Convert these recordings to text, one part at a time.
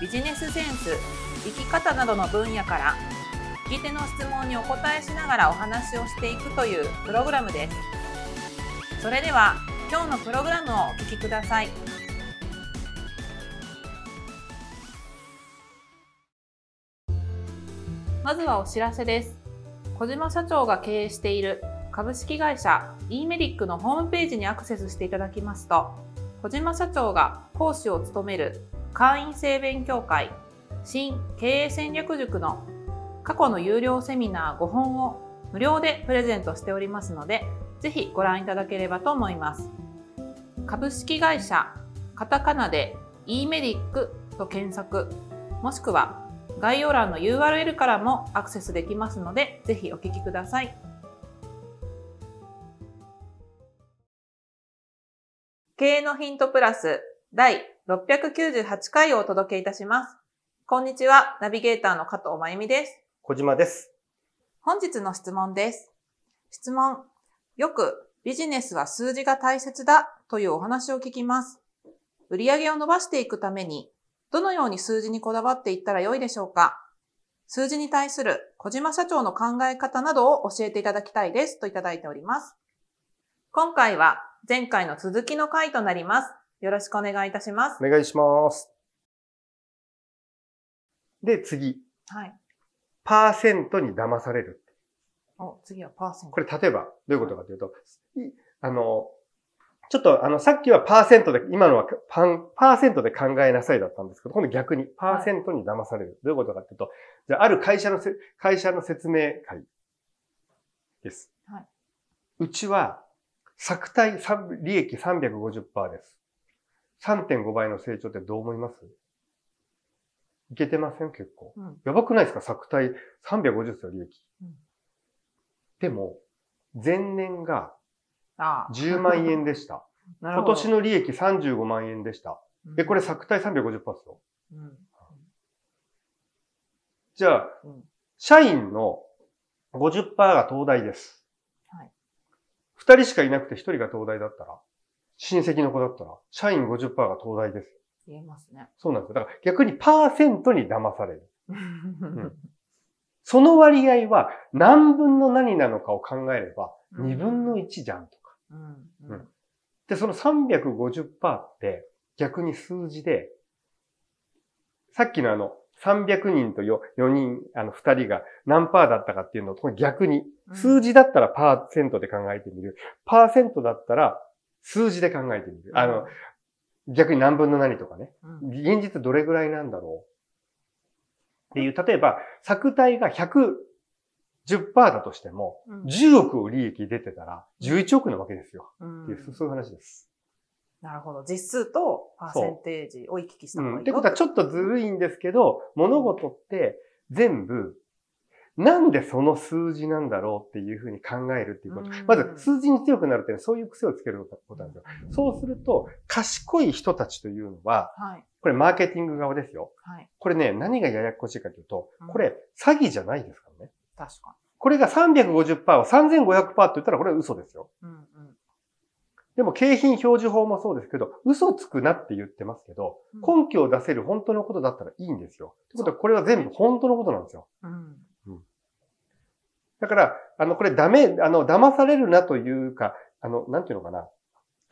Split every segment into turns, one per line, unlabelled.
ビジネスセンス生き方などの分野から聞き手の質問にお答えしながらお話をしていくというプログラムです。それでは今日のプログラムをお聞きください。まずはお知らせです。小島社長が経営している株式会社 e メディックのホームページにアクセスしていただきますと小島社長が講師を務める会員制勉強会新経営戦略塾の過去の有料セミナー5本を無料でプレゼントしておりますので、ぜひご覧いただければと思います。株式会社カタカナで e メディックと検索、もしくは概要欄の URL からもアクセスできますので、ぜひお聞きください。経営のヒントプラス第698回をお届けいたします。こんにちは、ナビゲーターの加藤真由美です。
小島です。
本日の質問です。質問。よくビジネスは数字が大切だというお話を聞きます。売上を伸ばしていくために、どのように数字にこだわっていったらよいでしょうか数字に対する小島社長の考え方などを教えていただきたいですといただいております。今回は前回の続きの回となります。よろしくお願いいたします。
お願いします。で、次。
はい。
パーセントに騙される。
お、次はパーセント。
これ例えば、どういうことかというと、あの、ちょっとあの、さっきはパーセントで、今のはパン、パーセントで考えなさいだったんですけど、今度逆にパーセントに騙される。はい、どういうことかというと、じゃあ、ある会社のせ、会社の説明会です。
はい。
うちは、作体利益350%です。3.5倍の成長ってどう思います？いけてません？結構。うん、やばくないですか？作体350ですよ、利益。うん、でも、前年が10万円でした。今年の利益35万円でした。え、これ作体350%ですよ。うん、じゃあ、社員の50%が東大です。はい、2人しかいなくて1人が東大だったら、親戚の子だったら、社員50%が東大です。
言えますね。
そうなんですよ。だから逆にパーセントに騙される。うん、その割合は何分の何なのかを考えれば、2分の1じゃんとか。うんうん、で、その350%って逆に数字で、さっきのあの、300人と 4, 4人、あの、2人が何パーだったかっていうのを逆に、数字だったらパーセントで考えてみる。パーセントだったら数字で考えてみる。あの、逆に何分の何とかね。現実どれぐらいなんだろうっていう、例えば、作体が110%だとしても、10億を利益出てたら11億なわけですよ。っていう、そういう話です。
なるほど。実数とパーセンテージを行き来した方がいいよ、
うん。ってことはちょっとずるいんですけど、物事って全部なんでその数字なんだろうっていうふうに考えるっていうこと。まず、数字に強くなるっていうのはそういう癖をつけることなんですよ。そうすると、賢い人たちというのは、これマーケティング側ですよ。これね、何がややこしいかというと、これ詐欺じゃないですからね。
確かに。
これが350%を3500%って言ったらこれは嘘ですよ。うんうん、でも景品表示法もそうですけど、嘘つくなって言ってますけど、根拠を出せる本当のことだったらいいんですよ。ってことはこれは全部本当のことなんですよ。うんだから、あの、これダメ、あの、騙されるなというか、あの、なんていうのかな。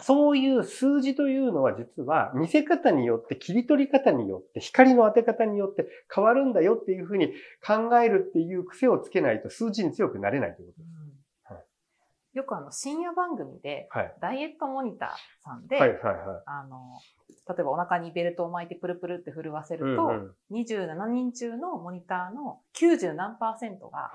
そういう数字というのは実は見せ方によって、切り取り方によって、光の当て方によって変わるんだよっていうふうに考えるっていう癖をつけないと数字に強くなれないということ。です。
はい、よくあの深夜番組で、ダイエットモニターさんで、あの、例えばお腹にベルトを巻いてプルプルって震わせると、うんうん、27人中のモニターの90何パーセントが、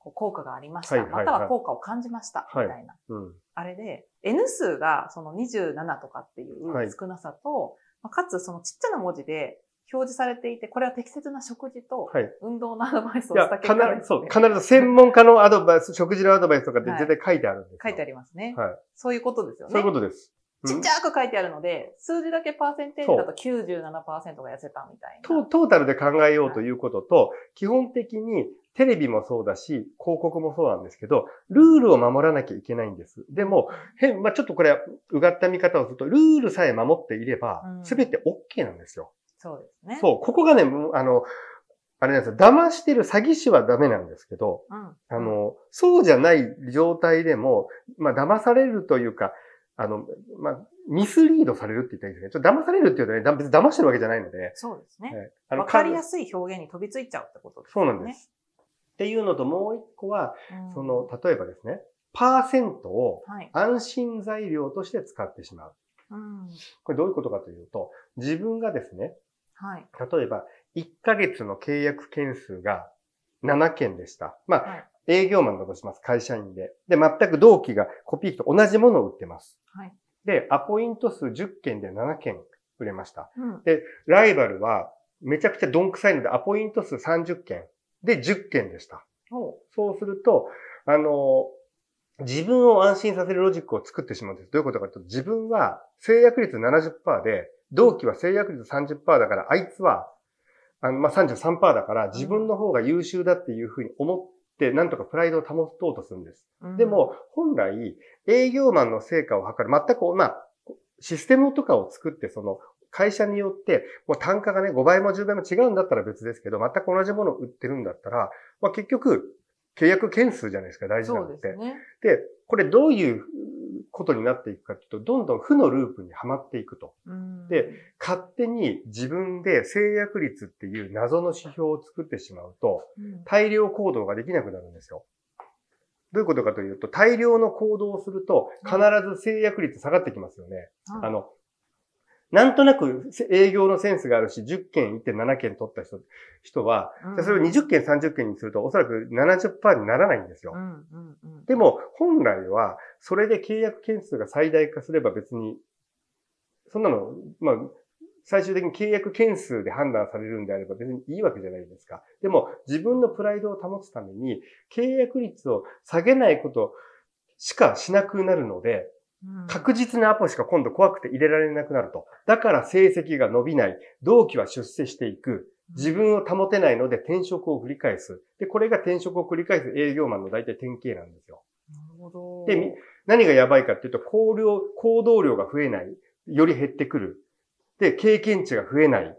効果がありました、はいはいはい、または効果を感じました、みたいな、うん。あれで、N 数がその27とかっていう少なさと、はい、かつそのちっちゃな文字で表示されていて、これは適切な食事と
はい。
運動のアドバイスをした
必
結果です、
ず、そう、必ず専門家のアドバイス、食事のアドバイスとかって
はい
絶対書いてあるんですよ。
書いてありますね。
はい。
そういうことですよね。
そういうことです。
ちっちゃく書いてあるので、数字だけパーセンテージだと97%が痩せたみたいな。
トトータルで考えようということと、基本的にテレビもそうだし、広告もそうなんですけど、ルールを守らなきゃいけないんです。でも、変、まあ、ちょっとこれ、うがった見方をすると、ルールさえ守っていれば
う、ん
すべて OK なんですよ。
そうですね。
そう、ここがね、あの、あれなんですよ、騙してる詐欺師はダメなんですけど、
うん。
あの、そうじゃない状態でも、まあ、騙されるというか、あの、まあ、ミスリードされるって言ったらいいですね。ちょっと騙されるっていうとね、だ別に騙してるわけじゃないので、
そうですね。
はい
かりやすい表現に飛びついちゃうってことですよね。
そうなんです。っていうのともう一個は、
うん
その、例えばですね、パーセントを
はい。
安心材料として使ってしまう。
うん。
これどういうことかというと、自分がですね、
はい。
例えば、1ヶ月の契約件数が7件でした。まあ、
はい
営業マンだとします。会社員で。で、全く同期がコピー機と同じものを売ってます。
はい。
で、アポイント数10件で7件売れました。
うん。
ライバルはめちゃくちゃどんくさいので、アポイント数30件で10件でした。そうすると、あの、自分を安心させるロジックを作ってしまうんです。どういうことかというと、自分は制約率70%で、同期は制約率30%だから、あいつは、あの、まあ、33%だから、自分の方が優秀だっていうふうに思って、なんとかプライドを保とうとするんです。
うん
でも、本来、営業マンの成果を測る、全く、まあ、システムとかを作って、その、会社によって、もう単価がね、5倍も10倍も違うんだったら別ですけど、全く同じものを売ってるんだったら、まあ結局、契約件数じゃないですか、大事なのって。
ですね。
で、これどういうことになっていくかというと、どんどん負のループにはまっていくと。
うん
で、勝手に自分で制約率っていう謎の指標を作ってしまうと、
うん
大量行動ができなくなるんですよ。どういうことかというと、大量の行動をすると、必ず制約率下がってきますよね。
はい
あの、なんとなく営業のセンスがあるし、10件行って7件取った人人は、
うん
じゃあそれを20件、30件にすると、おそらく70%にならないんですよ
う。んうんうん
でも、本来は、それで契約件数が最大化すれば別に、そんなの、まあ、最終的に契約件数で判断されるんであれば別にいいわけじゃないですか。でも、自分のプライドを保つために、契約率を下げないことしかしなくなるので、
うん
確実なアポしか今度怖くて入れられなくなると。だから成績が伸びない。同期は出世していく。自分を保てないので転職を繰り返す。で、これが転職を繰り返す営業マンの大体典型なんですよ。
なるほど。
でみ何がやばいかっていうと、行動量が増えない。より減ってくる。で、経験値が増えない。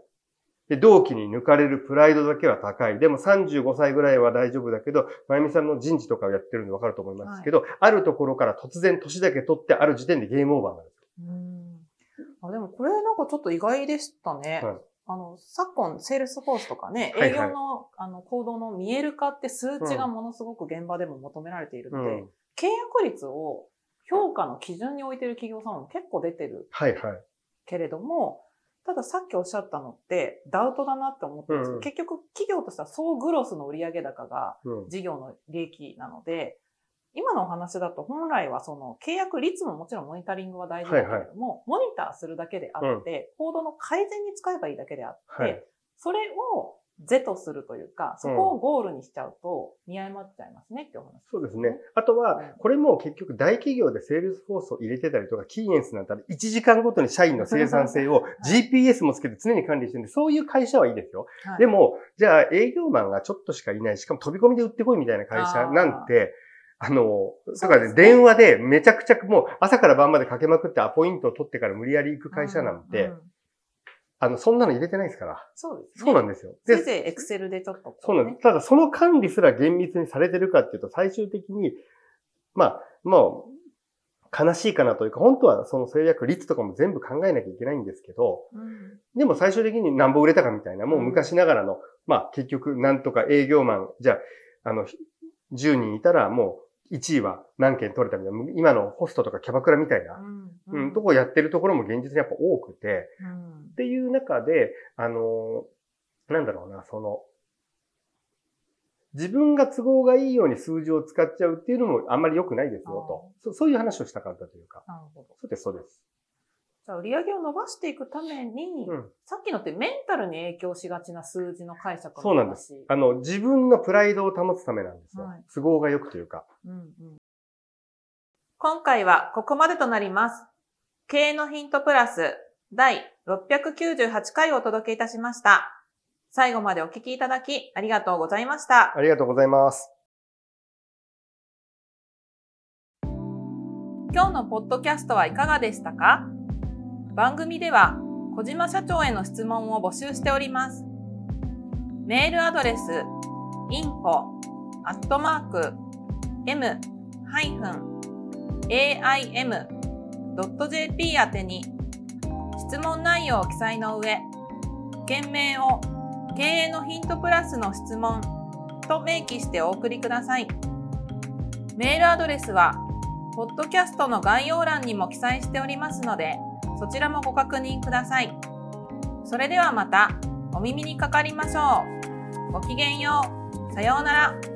で、同期に抜かれるプライドだけは高い。でも35歳ぐらいは大丈夫だけど、まゆみさんの人事とかをやってるんでわかると思いますけど、あるところから突然年だけ取ってある時点でゲームオーバーなんですよ。
うんあでもこれなんかちょっと意外でしたね。
はい
あの、昨今、セールスフォースとかね、
はいはい
営業の、あの行動の見える化って数値がものすごく現場でも求められているので、
うん。
契約率を評価の基準に置いてる企業さんも結構出てる
はいはい。
けれども、たださっきおっしゃったのってダウトだなって思ってるんです。けど、
うん。
結局企業としては総グロスの売上高が
うん。
事業の利益なので、今のお話だと本来はその契約率ももちろんモニタリングは大事だけれども、モニターするだけであって、行動の改善に使えばいいだけであって、
はい。
それを是とするというか、そこをゴールにしちゃうと見誤っちゃいますねってい。
そうですね。あとは
うん、
これも結局大企業でセールスフォースを入れてたりとか、キーエンスなんたら1時間ごとに社員の生産性を GPS もつけて常に管理してるんで、そういう会社はいいですよ。
はい。
でも、じゃあ営業マンがちょっとしかいない、しかも飛び込みで売ってこいみたいな会社なんて、あの、だからね、
ね
電話でめちゃくちゃもう朝から晩までかけまくってアポイントを取ってから無理やり行く会社なんて、
うう
あの、そんなの入れてないですから。
そうですね。
そうなんですよ。
せいぜいエクセルでちょっとこね
そうなんです。ただ、その管理すら厳密にされてるかっていうと、最終的に、まあ、もう、悲しいかなというか、本当はその制約率とかも全部考えなきゃいけないんですけど、
うん
でも最終的に何本売れたかみたいな、もう昔ながらの、まあ結局なんとか営業マン、じゃあ、あの、10人いたらもう1位は何件取れたみたいな、今のホストとかキャバクラみたいな、
うん
うん、とこをやってるところも現実にやっぱ多くて、
うん
っていう中で、あのーなんだろうな、その、自分が都合がいいように数字を使っちゃうっていうのもあんまり良くないですよと。そそういう話をしたかったというか。
なるほど。
そうです、そうです。
じゃあ売り上げを伸ばしていくために、
うん
さっきのってメンタルに影響しがちな数字の解釈
そうなんです。あの、自分のプライドを保つためなんですよ。
はい
都合が良くというか。
うんうん今回はここまでとなります。経営のヒントプラス第698回をお届けいたしました。最後までお聞きいただきありがとうございました。
ありがとうございます。
今日のポッドキャストはいかがでしたか？番組では小島社長への質問を募集しております。メールアドレス info .jp 宛てに質問内容を記載の上、件名を経営のヒントプラスの質問と明記してお送りください。メールアドレスはポッドキャストの概要欄にも記載しておりますので、そちらもご確認ください。それではまたお耳にかかりましょう。ごきげんよう。さようなら。